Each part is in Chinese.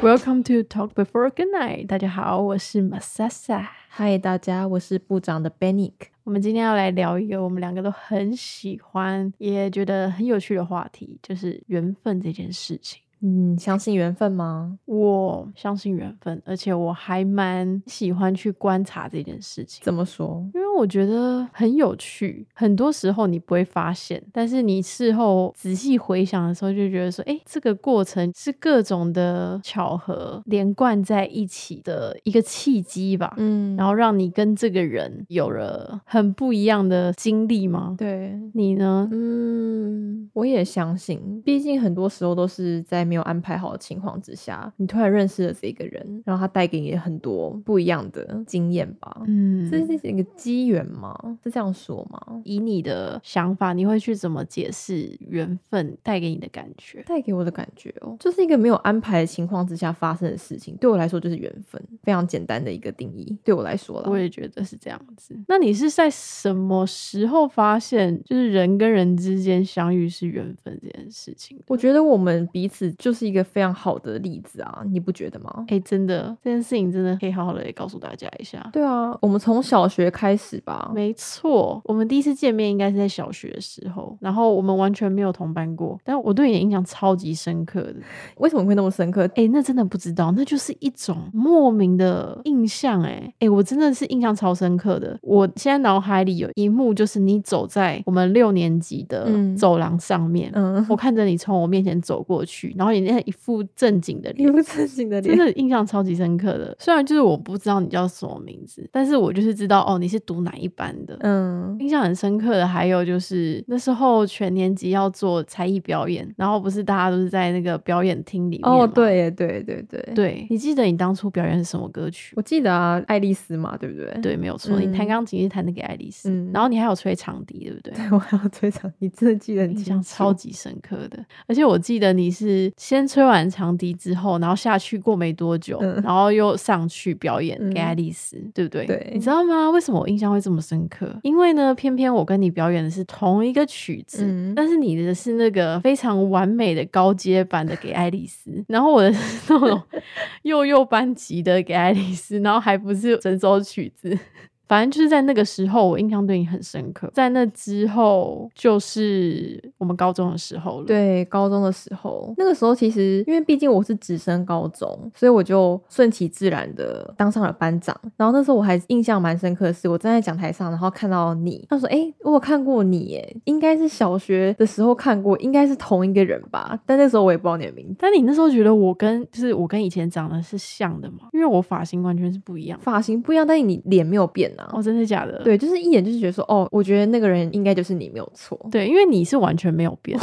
Welcome to Talk Before Good Night。大家好，我是 Masasa。嗨，大家，我是部长的 Benik。我们今天要来聊一个我们两个都很喜欢，也觉得很有趣的话题，就是缘分这件事情。嗯，相信缘分吗？我相信缘分，而且我还蛮喜欢去观察这件事情。怎么说？因为我觉得很有趣，很多时候你不会发现，但是你事后仔细回想的时候，就觉得说，哎，这个过程是各种的巧合连贯在一起的一个契机吧。嗯，然后让你跟这个人有了很不一样的经历吗？对，你呢？嗯，我也相信，毕竟很多时候都是在。没有安排好的情况之下，你突然认识了这个人，然后他带给你很多不一样的经验吧？嗯，这是一个机缘吗？是这样说吗？以你的想法，你会去怎么解释缘分带给你的感觉？带给我的感觉哦，就是一个没有安排的情况之下发生的事情，对我来说就是缘分，非常简单的一个定义。对我来说了，我也觉得是这样子。那你是在什么时候发现，就是人跟人之间相遇是缘分这件事情？我觉得我们彼此。就是一个非常好的例子啊，你不觉得吗？哎，真的，这件事情真的可以好好的告诉大家一下。对啊，我们从小学开始吧。没错，我们第一次见面应该是在小学的时候，然后我们完全没有同班过，但我对你的印象超级深刻的。为什么会那么深刻？哎，那真的不知道，那就是一种莫名的印象。哎，哎，我真的是印象超深刻的。我现在脑海里有一幕，就是你走在我们六年级的走廊上面，嗯，我看着你从我面前走过去，然后。你那一副正经的脸，一副正经的脸，真的印象超级深刻的。虽然就是我不知道你叫什么名字，但是我就是知道哦，你是读哪一班的。嗯，印象很深刻的还有就是那时候全年级要做才艺表演，然后不是大家都是在那个表演厅里面哦，对对对对对。你记得你当初表演是什么歌曲？我记得啊，爱丽丝嘛，对不对？对，没有错。你弹钢琴是弹的给爱丽丝，然后你还有吹长笛，对不对？对我还有吹长笛，真的记得印象超级深刻的。而且我记得你是。先吹完长笛之后，然后下去过没多久，然后又上去表演给爱丽丝，对不对？对，你知道吗？为什么我印象会这么深刻？因为呢，偏偏我跟你表演的是同一个曲子，但是你的是那个非常完美的高阶版的给爱丽丝，然后我的是那种 幼幼班级的给爱丽丝，然后还不是整首曲子。反正就是在那个时候，我印象对你很深刻。在那之后，就是我们高中的时候了。对，高中的时候，那个时候其实因为毕竟我是直升高中，所以我就顺其自然的当上了班长。然后那时候我还印象蛮深刻的是，我站在讲台上，然后看到你，他说：“哎，我看过你，耶，应该是小学的时候看过，应该是同一个人吧？”但那时候我也不知道你的名字。但你那时候觉得我跟就是我跟以前长得是像的吗？因为我发型完全是不一样，发型不一样，但是你脸没有变。哦，真的假的？对，就是一眼就是觉得说，哦，我觉得那个人应该就是你，没有错。对，因为你是完全没有变，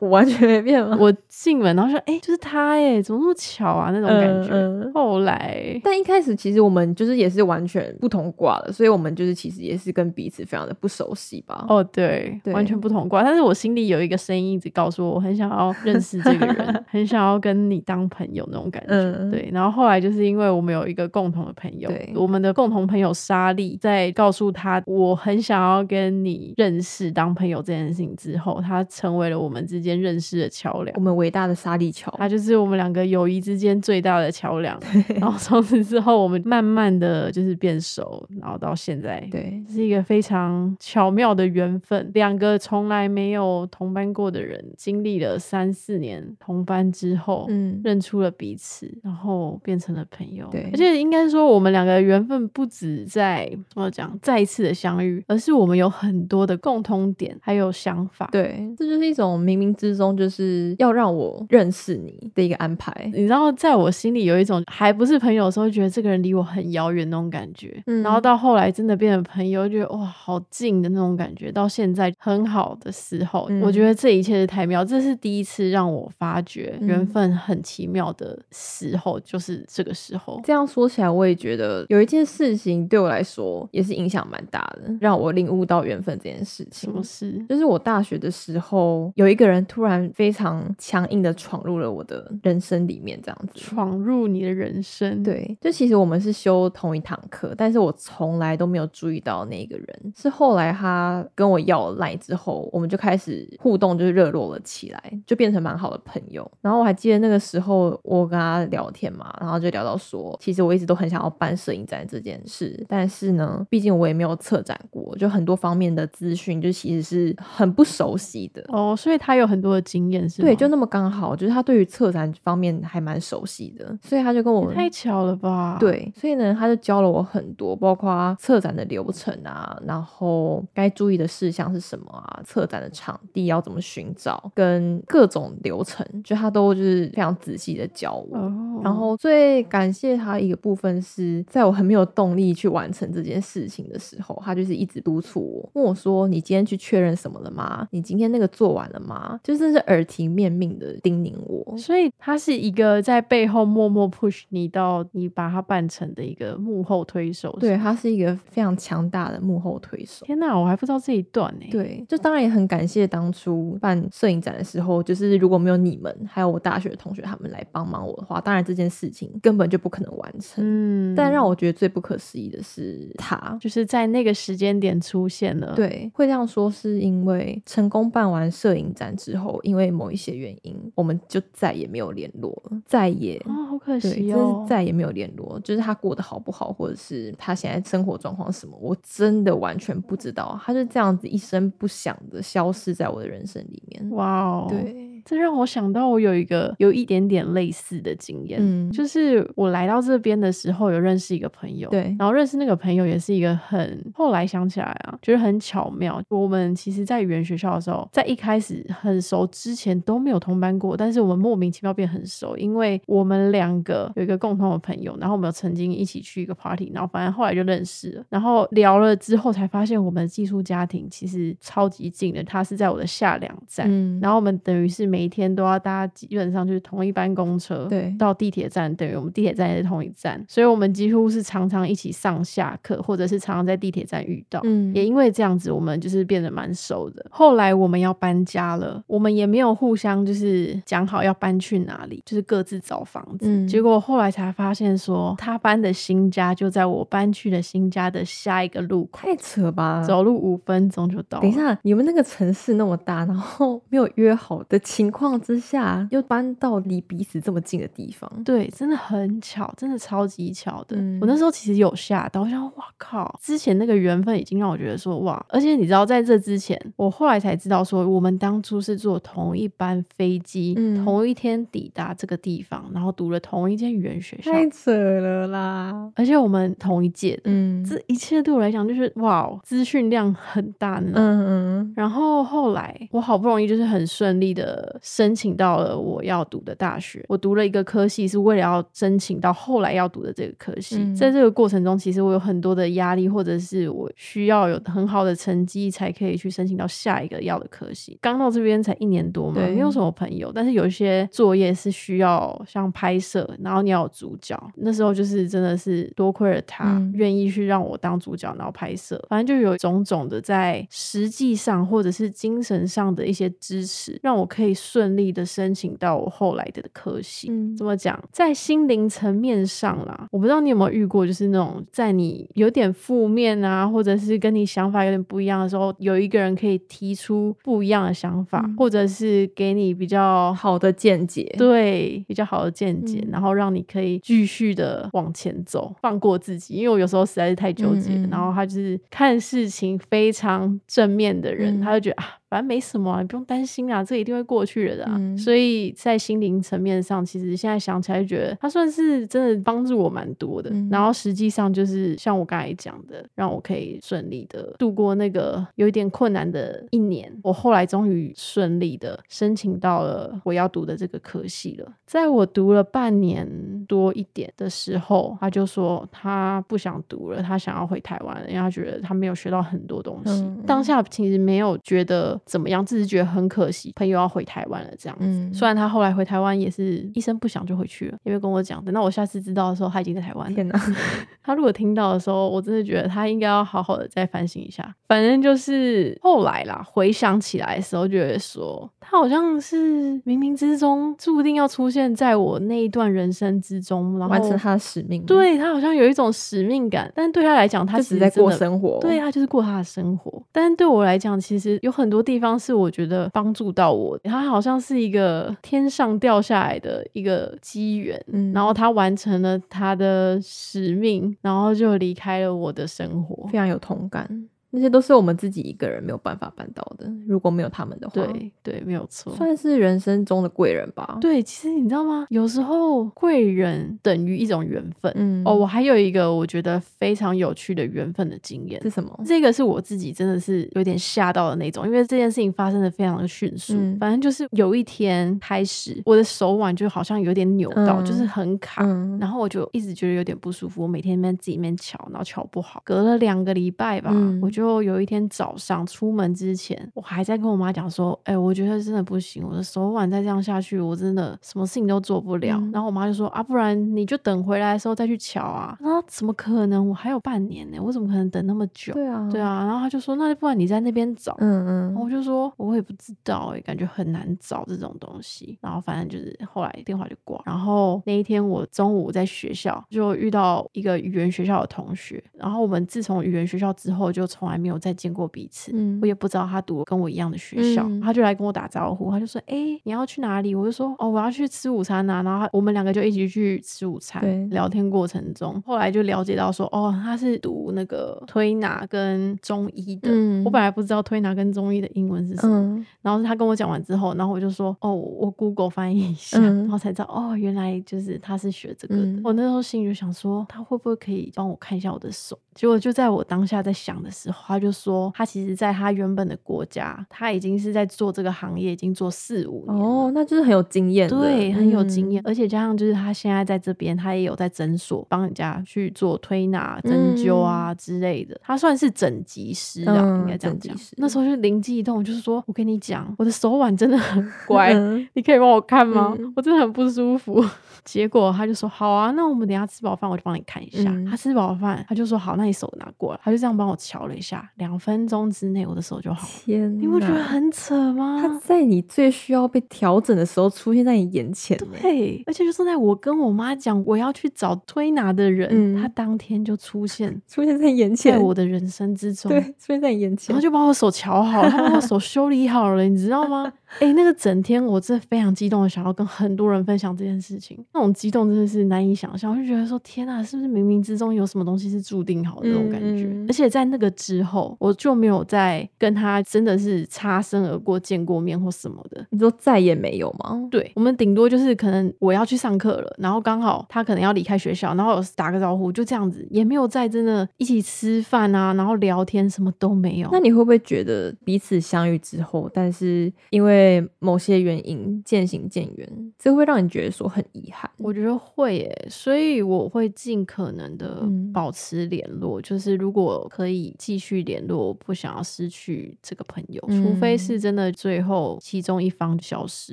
我完全没变吗？我进门然后说，哎，就是他，哎，怎么那么巧啊？那种感觉。后来，但一开始其实我们就是也是完全不同挂的，所以我们就是其实也是跟彼此非常的不熟悉吧。哦，对，完全不同挂。但是我心里有一个声音一直告诉我，我很想要认识这个人，很想要跟你当朋友那种感觉。对，然后后来就是因为我们有一个共同的朋友，我们的共同朋友是。沙利在告诉他我很想要跟你认识当朋友这件事情之后，他成为了我们之间认识的桥梁。我们伟大的沙利桥，他就是我们两个友谊之间最大的桥梁。然后从此之后，我们慢慢的就是变熟，然后到现在，对，是一个非常巧妙的缘分。两个从来没有同班过的人，经历了三四年同班之后，嗯，认出了彼此，然后变成了朋友。对，而且应该说，我们两个缘分不止在。在怎么讲再一次的相遇，而是我们有很多的共通点，还有想法。对，这就是一种冥冥之中就是要让我认识你的一个安排。你知道，在我心里有一种还不是朋友的时候，觉得这个人离我很遥远那种感觉。嗯，然后到后来真的变成朋友，觉得哇，好近的那种感觉。到现在很好的时候，我觉得这一切是太妙。这是第一次让我发觉缘分很奇妙的时候，就是这个时候。这样说起来，我也觉得有一件事情对我来。来说也是影响蛮大的，让我领悟到缘分这件事情。什么事？就是我大学的时候，有一个人突然非常强硬的闯入了我的人生里面，这样子闯入你的人生。对，就其实我们是修同一堂课，但是我从来都没有注意到那个人，是后来他跟我要来之后，我们就开始互动，就是热络了起来，就变成蛮好的朋友。然后我还记得那个时候我跟他聊天嘛，然后就聊到说，其实我一直都很想要办摄影展这件事，但是呢，毕竟我也没有策展过，就很多方面的资讯就其实是很不熟悉的哦，所以他有很多的经验，是对，就那么刚好，就是他对于策展方面还蛮熟悉的，所以他就跟我太巧了吧？对，所以呢，他就教了我很多，包括策展的流程啊，然后该注意的事项是什么啊，策展的场地要怎么寻找，跟各种流程，就他都就是非常仔细的教我。然后最感谢他一个部分是在我很没有动力去完成这件事情的时候，他就是一直督促我，问我说：“你今天去确认什么了吗？你今天那个做完了吗？”就是是耳提面命的叮咛我。所以他是一个在背后默默 push 你到你把它办成的一个幕后推手。对他是一个非常强大的幕后推手。天哪，我还不知道这一段呢。对，就当然也很感谢当初办摄影展的时候，就是如果没有你们，还有我大学的同学他们来帮忙我的话，当然这件事情根本就不可能完成。嗯，但让我觉得最不可思议的是，他就是在那个时间点出现了。对，会这样说是因为成功办完摄影展之后，因为某一些原因，我们就再也没有联络了，再也啊，好可惜哦，再也没有联络。就是他过得好不好，或者是他现在生活状况什么，我真的完全不知道。他就这样子一声不响的消失在我的人生里面。哇哦，对。这让我想到，我有一个有一点点类似的经验，嗯，就是我来到这边的时候，有认识一个朋友，对，然后认识那个朋友也是一个很，后来想起来啊，觉得很巧妙。我们其实，在语言学校的时候，在一开始很熟之前都没有同班过，但是我们莫名其妙变很熟，因为我们两个有一个共同的朋友，然后我们有曾经一起去一个 party，然后反正后来就认识了，然后聊了之后才发现，我们的寄宿家庭其实超级近的，他是在我的下两站，嗯，然后我们等于是每一天都要搭，基本上就是同一班公车，对，到地铁站等于我们地铁站也是同一站，所以我们几乎是常常一起上下课，或者是常常在地铁站遇到。嗯，也因为这样子，我们就是变得蛮熟的。后来我们要搬家了，我们也没有互相就是讲好要搬去哪里，就是各自找房子。嗯，结果后来才发现说，他搬的新家就在我搬去的新家的下一个路口，太扯吧？走路五分钟就到。等一下，你们那个城市那么大，然后没有约好的情况。之下又搬到离彼此这么近的地方，对，真的很巧，真的超级巧的。我那时候其实有吓到，我想，哇靠！之前那个缘分已经让我觉得说，哇！而且你知道，在这之前，我后来才知道说，我们当初是坐同一班飞机，嗯同一天抵达这个地方，然后读了同一间语言学校，太扯了啦！而且我们同一届的，嗯，这一切对我来讲就是哇，资讯量很大呢。嗯嗯。然后后来我好不容易就是很顺利的申。请到了我要读的大学，我读了一个科系，是为了要申请到后来要读的这个科系。在这个过程中，其实我有很多的压力，或者是我需要有很好的成绩才可以去申请到下一个要的科系。刚到这边才一年多嘛，没有什么朋友，但是有一些作业是需要像拍摄，然后你要有主角。那时候就是真的是多亏了他愿意去让我当主角，然后拍摄。反正就有种种的在实际上或者是精神上的一些支持，让我可以顺利。的申请到我后来的科系，怎么讲？在心灵层面上啦，我不知道你有没有遇过，就是那种在你有点负面啊，或者是跟你想法有点不一样的时候，有一个人可以提出不一样的想法，或者是给你比较好的见解，对，比较好的见解，然后让你可以继续的往前走，放过自己。因为我有时候实在是太纠结，然后他就是看事情非常正面的人，他就觉得啊。反正没什么，你不用担心啊，这一定会过去的。所以在心灵层面上，其实现在想起来，觉得他算是真的帮助我蛮多的。然后实际上就是像我刚才讲的，让我可以顺利的度过那个有一点困难的一年。我后来终于顺利的申请到了我要读的这个科系了。在我读了半年多一点的时候，他就说他不想读了，他想要回台湾，因为他觉得他没有学到很多东西。当下其实没有觉得。得怎么样，只是觉得很可惜，朋友要回台湾了这样子。虽然他后来回台湾也是一声不响就回去了，因为跟我讲，等到我下次知道的时候，他已经在台湾。天哪！他如果听到的时候，我真的觉得他应该要好好的再反省一下。反正就是后来啦，回想起来的时候，觉得说他好像是冥冥之中注定要出现在我那一段人生之中，然后完成他的使命。对他好像有一种使命感，但对他来讲，他只是在过生活。对他就是过他的生活。但是对我来讲，其实有很多地方是我觉得帮助到我。它好像是一个天上掉下来的一个机缘，嗯然后他完成了他的使命，然后就离开了我的生活，非常有同感。那些都是我们自己一个人没有办法办到的。如果没有他们的话，对对，没有错，算是人生中的贵人吧。对，其实你知道吗？有时候贵人等于一种缘分。嗯哦，我还有一个我觉得非常有趣的缘分的经验是什么？这个是我自己真的是有点吓到的那种，因为这件事情发生的非常的迅速。反正就是有一天开始，我的手腕就好像有点扭到，就是很卡，然后我就一直觉得有点不舒服。我每天在自己面瞧，然后瞧不好，隔了两个礼拜吧，我就。就有一天早上出门之前，我还在跟我妈讲说：“哎，我觉得真的不行，我的手腕再这样下去，我真的什么事情都做不了。”然后我妈就说：“啊，不然你就等回来的时候再去瞧啊。”那，怎么可能？我还有半年呢，我怎么可能等那么久？对啊，对啊。然后他就说：“那不然你在那边找。”嗯嗯。我就说：“我也不知道，哎，感觉很难找这种东西。”然后反正就是后来电话就挂。然后那一天我中午在学校就遇到一个语言学校的同学，然后我们自从语言学校之后就从来。没有再见过彼此，我也不知道他读跟我一样的学校，他就来跟我打招呼，他就说：“哎，你要去哪里？”我就说：“哦，我要去吃午餐呐。”然后我们两个就一起去吃午餐。聊天过程中，后来就了解到说：“哦，他是读那个推拿跟中医的。”我本来不知道推拿跟中医的英文是什么，然后他跟我讲完之后，然后我就说：“哦，我 Google 翻译一下，然后才知道哦，原来就是他是学这个的。”我那时候心里就想说：“他会不会可以帮我看一下我的手？”结果就在我当下在想的时候。他就说，他其实在他原本的国家，他已经是在做这个行业，已经做四五年哦，那就是很有经验，对，很有经验，而且加上就是他现在在这边，他也有在诊所帮人家去做推拿、针灸啊之类的，他算是整脊师啊，应该这样讲。那时候就灵机一动，就是说我跟你讲，我的手腕真的很 乖，你可以帮我看吗？我真的很不舒服。结果他就说好啊，那我们等下吃饱饭我就帮你看一下。他吃饱饭，他就说好，那你手拿过来，他就这样帮我瞧了一下。两分钟之内，我的手就好。天，你不觉得很扯吗？他在你最需要被调整的时候出现在你眼前。对，而且就是在我跟我妈讲我要去找推拿的人，他当天就出 现，出现在眼前，在我的人生之中。对，出现在你眼前，然后就把我手瞧好，他把我手修理好了，你知道吗？哎，那个整天我真的非常激动的想要跟很多人分享这件事情，那种激动真的是难以想象。我就觉得说，天啊，是不是冥冥之中有什么东西是注定好的那种感觉？而且在那个之后，我就没有再跟他真的是擦身而过、见过面或什么的。你说再也没有吗？对，我们顶多就是可能我要去上课了，然后刚好他可能要离开学校，然后打个招呼，就这样子，也没有再真的一起吃饭啊，然后聊天，什么都没有。那你会不会觉得彼此相遇之后，但是因为为某些原因渐行渐远，这会让你觉得说很遗憾。我觉得会耶，所以我会尽可能的保持联络。就是如果可以继续联络，不想要失去这个朋友，除非是真的最后其中一方消失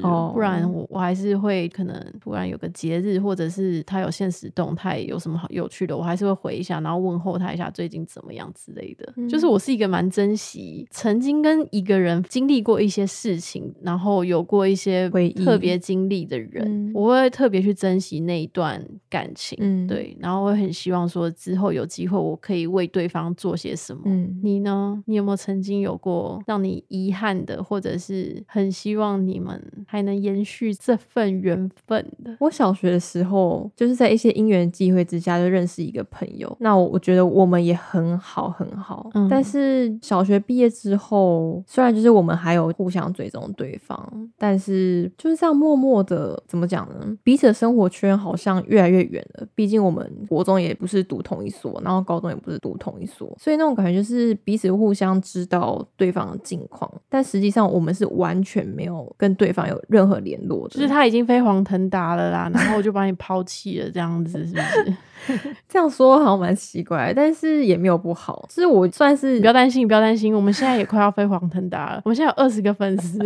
了，不然我我还是会可能突然有个节日，或者是他有现实动态，有什么好有趣的，我还是会回一下，然后问候他一下最近怎么样之类的。就是我是一个蛮珍惜曾经跟一个人经历过一些事情。然后有过一些特别经历的人，我会特别去珍惜那一段感情。嗯，对，然后我很希望说之后有机会，我可以为对方做些什么。嗯，你呢？你有没有曾经有过让你遗憾的，或者是很希望你们还能延续这份缘分的？我小学的时候，就是在一些因缘际会之下就认识一个朋友。那我我觉得我们也很好很好。嗯，但是小学毕业之后，虽然就是我们还有互相追踪。对方，但是就是这样默默的，怎么讲呢？彼此的生活圈好像越来越远了。毕竟我们国中也不是读同一所，然后高中也不是读同一所，所以那种感觉就是彼此互相知道对方的近况，但实际上我们是完全没有跟对方有任何联络的。就是他已经飞黄腾达了啦，然后我就把你抛弃了，这样子是不是？这样说好像蛮奇怪，但是也没有不好。就是我算是不要担心，不要担心，我们现在也快要飞黄腾达了。我们现在有二十个粉丝，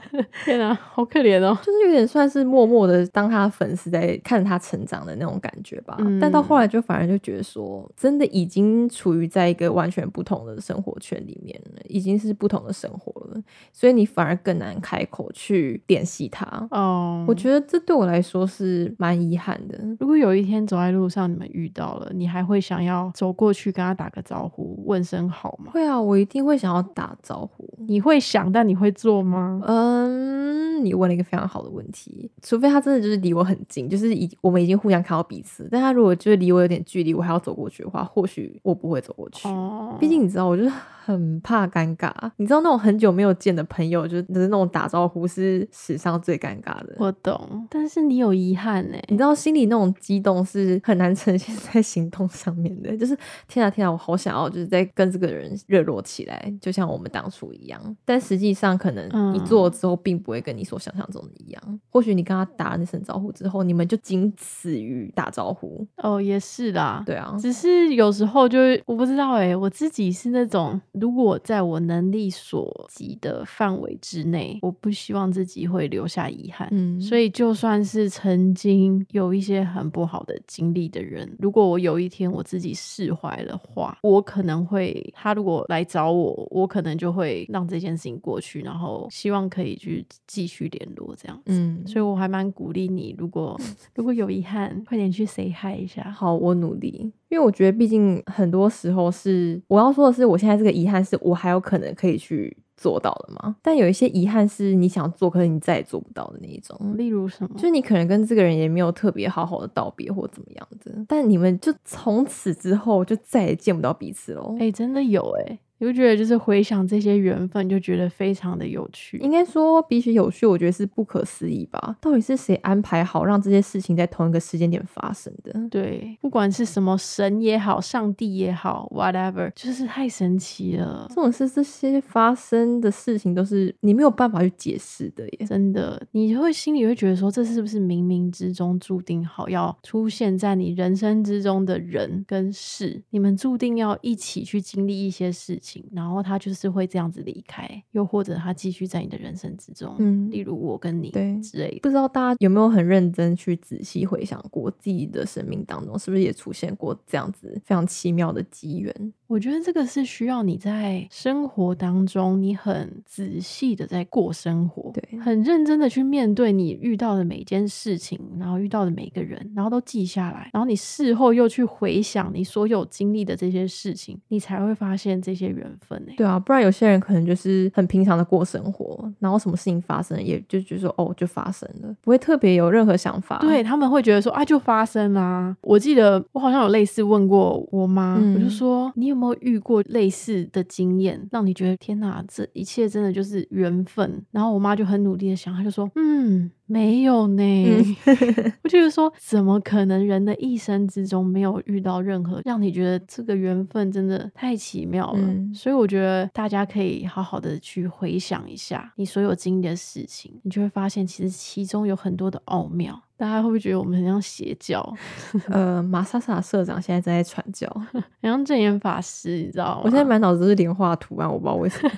天哪，好可怜哦！就是有点算是默默的当他的粉丝在看他成长的那种感觉吧。但到后来就反而就觉得说，真的已经处于在一个完全不同的生活圈里面了，已经是不同的生活了，所以你反而更难开口去联系他。哦，我觉得这对我来说是蛮遗憾的。如果有一天走在路上你们遇到了，你还会想要走过去跟他打个招呼，问声好吗？会啊，我一定会想要打招呼。你会想，但你会做吗？嗯，你问了一个非常好的问题。除非他真的就是离我很近，就是已我们已经互相看到彼此。但他如果就是离我有点距离，我还要走过去的话，或许我不会走过去。哦，毕竟你知道，我就是。很怕尴尬，你知道那种很久没有见的朋友，就是那种打招呼是史上最尴尬的。我懂，但是你有遗憾呢。你知道心里那种激动是很难呈现在行动上面的，就是天啊天啊，我好想要就是在跟这个人热络起来，就像我们当初一样。但实际上可能你做了之后，并不会跟你所想象中的一样。或许你跟他打了那声招呼之后，你们就仅此于打招呼。哦，也是啦，对啊，只是有时候就我不知道哎，我自己是那种。如果在我能力所及的范围之内，我不希望自己会留下遗憾。嗯，所以就算是曾经有一些很不好的经历的人，如果我有一天我自己释怀的话，我可能会他如果来找我，我可能就会让这件事情过去，然后希望可以去继续联络这样子。嗯，所以我还蛮鼓励你，如果 如果有遗憾，快点去 say hi 一下。好，我努力。因为我觉得，毕竟很多时候是我要说的是，我现在这个遗憾是我还有可能可以去做到了吗。但有一些遗憾是你想做，可是你再也做不到的那一种。例如什么？就是你可能跟这个人也没有特别好好的道别或怎么样子，但你们就从此之后就再也见不到彼此喽。哎，真的有哎。你就觉得就是回想这些缘分，就觉得非常的有趣。应该说比起有趣，我觉得是不可思议吧？到底是谁安排好让这些事情在同一个时间点发生的？对，不管是什么神也好，上帝也好，whatever，就是太神奇了。这种事这些发生的事情都是你没有办法去解释的耶，真的，你会心里会觉得说，这是不是冥冥之中注定好要出现在你人生之中的人跟事？你们注定要一起去经历一些事情。然后他就是会这样子离开，又或者他继续在你的人生之中，嗯，例如我跟你对之类的。不知道大家有没有很认真去仔细回想过自己的生命当中，是不是也出现过这样子非常奇妙的机缘？我觉得这个是需要你在生活当中，你很仔细的在过生活，对，很认真的去面对你遇到的每一件事情，然后遇到的每一个人，然后都记下来，然后你事后又去回想你所有经历的这些事情，你才会发现这些缘分呢。对啊，不然有些人可能就是很平常的过生活，然后什么事情发生，也就觉得说哦，就发生了，不会特别有任何想法。对他们会觉得说啊，就发生啦。我记得我好像有类似问过我妈，我就说你有没。有遇过类似的经验，让你觉得天哪，这一切真的就是缘分。然后我妈就很努力的想，她就说：“嗯，没有呢。”我就是说，怎么可能人的一生之中没有遇到任何让你觉得这个缘分真的太奇妙了？所以我觉得大家可以好好的去回想一下你所有经历的事情，你就会发现其实其中有很多的奥妙。大家会不会觉得我们很像邪教？呃，马莎莎社长现在正在传教，很像正言法师，你知道吗？我现在满脑子都是莲花图案，我不知道为什么。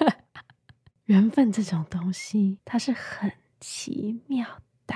缘分这种东西，它是很奇妙的。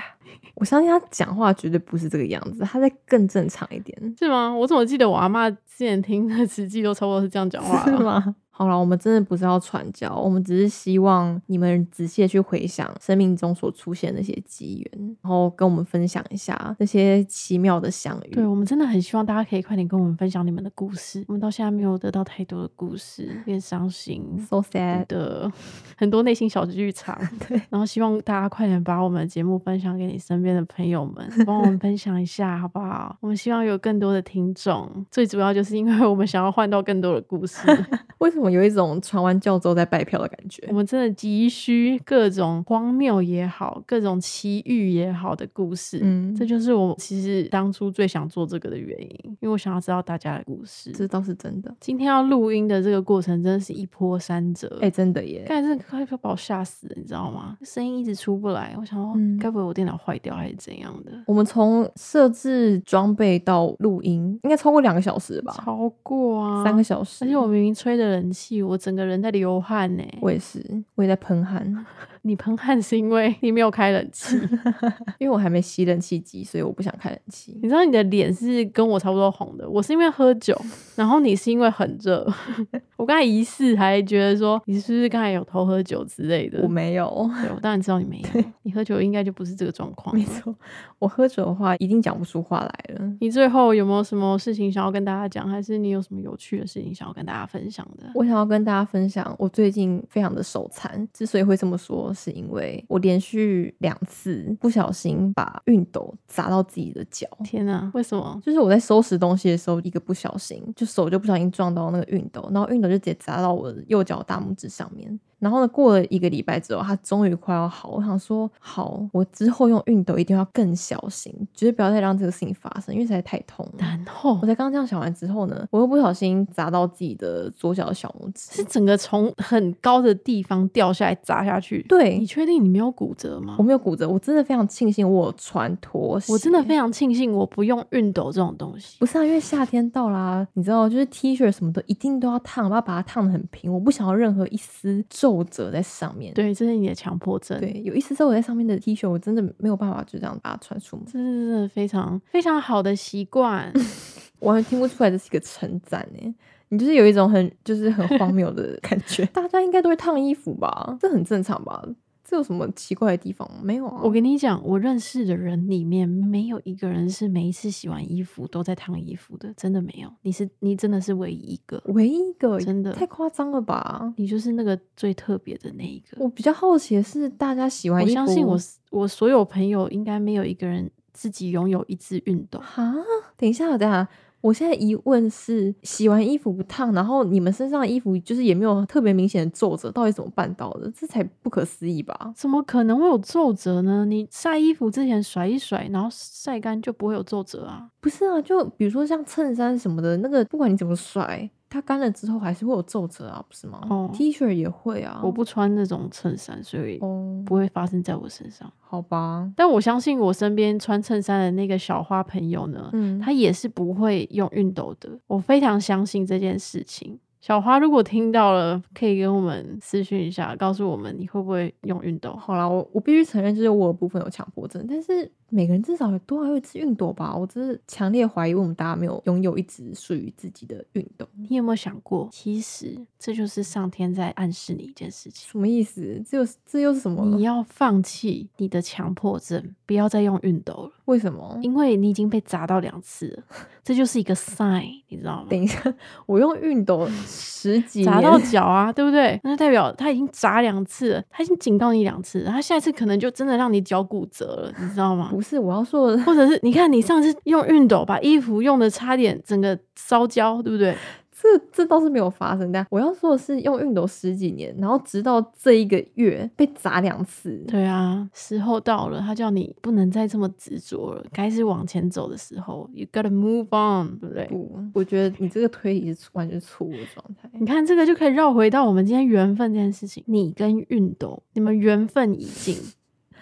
我相信他讲话绝对不是这个样子，他在更正常一点，是吗？我怎么记得我阿妈之前听的实际都差不多是这样讲话，是吗？好了，我们真的不是要传教，我们只是希望你们仔细的去回想生命中所出现那些机缘，然后跟我们分享一下那些奇妙的相遇。对，我们真的很希望大家可以快点跟我们分享你们的故事。我们到现在没有得到太多的故事，有点伤心，so sad 的很多内心小剧场。对，然后希望大家快点把我们的节目分享给你身边的朋友们，帮我们分享一下好不好？我们希望有更多的听众，最主要就是因为我们想要换到更多的故事。为什么？们有一种传完教之后再拜票的感觉。我们真的急需各种荒谬也好，各种奇遇也好的故事。嗯，这就是我其实当初最想做这个的原因，因为我想要知道大家的故事。这倒是真的。今天要录音的这个过程真的是一波三折。哎，真的耶！刚才真的快快把我吓死了，你知道吗？声音一直出不来，我想说，该不会我电脑坏掉还是怎样的？我们从设置装备到录音，应该超过两个小时吧？超过啊，三个小时。而且我明明吹着冷气，我整个人在流汗呢。我也是，我也在喷汗。你喷汗是因为你没有开冷气，因为我还没吸冷气机，所以我不想开冷气。你知道你的脸是跟我差不多红的，我是因为喝酒，然后你是因为很热。我刚才疑似还觉得说你是不是刚才有偷喝酒之类的？我没有，对我当然知道你没有。你喝酒应该就不是这个状况。没错，我喝酒的话一定讲不出话来了。你最后有没有什么事情想要跟大家讲，还是你有什么有趣的事情想要跟大家分享的？我想要跟大家分享，我最近非常的手残。之所以会这么说，是因为我连续两次不小心把熨斗砸到自己的脚。天哪，为什么？就是我在收拾东西的时候，一个不小心，就手就不小心撞到那个熨斗，然后熨斗就直接砸到我的右脚大拇指上面。然后呢，过了一个礼拜之后，它终于快要好。我想说，好，我之后用熨斗一定要更小心，绝对不要再让这个事情发生，因为实在太痛了。然后我才刚这样想完之后呢，我又不小心砸到自己的左脚的小拇指，是整个从很高的地方掉下来砸下去。对，你确定你没有骨折吗？我没有骨折，我真的非常庆幸我穿拖鞋。我真的非常庆幸我不用熨斗这种东西。不是啊，因为夏天到啦，你知道，就是 T 恤什么的一定都要烫，我要把它烫的很平，我不想要任何一丝皱褶在上。面对，这是你的强迫症。对，有一丝皱在上面的 T 恤，我真的没有办法就这样把它穿出门。这是非常非常好的习惯，完全听不出来这是一个称赞呢。你就是有一种很就是很荒谬的感觉。大家应该都会烫衣服吧？这很正常吧？这有什么奇怪的地方吗？没有啊！我跟你讲，我认识的人里面没有一个人是每一次洗完衣服都在烫衣服的，真的没有。你是你真的是唯一一个，唯一一个，真的太夸张了吧？你就是那个最特别的那一个。我比较好奇的是，大家洗完衣服，我相信我我所有朋友应该没有一个人自己拥有一支熨斗。哈，等一下，等下。我现在疑问是，洗完衣服不烫，然后你们身上的衣服就是也没有特别明显的皱褶，到底怎么办到的？这才不可思议吧？怎么可能会有皱褶呢？你晒衣服之前甩一甩，然后晒干就不会有皱褶啊？不是啊，就比如说像衬衫什么的，那个不管你怎么甩。它干了之后还是会有皱褶啊，不是吗？哦，T 恤也会啊。我不穿那种衬衫，所以不会发生在我身上。好吧，但我相信我身边穿衬衫的那个小花朋友呢，嗯，他也是不会用熨斗的。我非常相信这件事情。小花，如果听到了，可以跟我们私讯一下，告诉我们你会不会用熨斗。好啦，我我必须承认，就是我的部分有强迫症，但是每个人至少多少有一次熨斗吧。我真是强烈怀疑，我们大家没有拥有一支属于自己的熨斗。你有没有想过，其实这就是上天在暗示你一件事情？什么意思？这又这又是什么？你要放弃你的强迫症，不要再用熨斗了。为什么？因为你已经被砸到两次了，这就是一个 sign，你知道吗？等一下，我用熨斗。十 几砸到脚啊，对不对？那代表他已经砸两次了，他已经警告你两次，他下一次可能就真的让你脚骨折了，你知道吗？不是我要说的，或者是你看你上次用熨斗把衣服用的差点整个烧焦，对不对？这这倒是没有发生，但我要说的是，用熨斗十几年，然后直到这一个月被砸两次。对啊，时候到了，他叫你不能再这么执着了，该是往前走的时候，You gotta move on，对不对？不，我觉得你这个推理是完全错误的状态。你看这个就可以绕回到我们今天缘分这件事情，你跟熨斗，你们缘分已尽，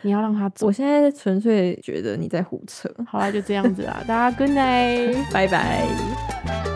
你要让他走。我现在纯粹觉得你在胡扯。好了，就这样子啦，大家 Good night，拜拜。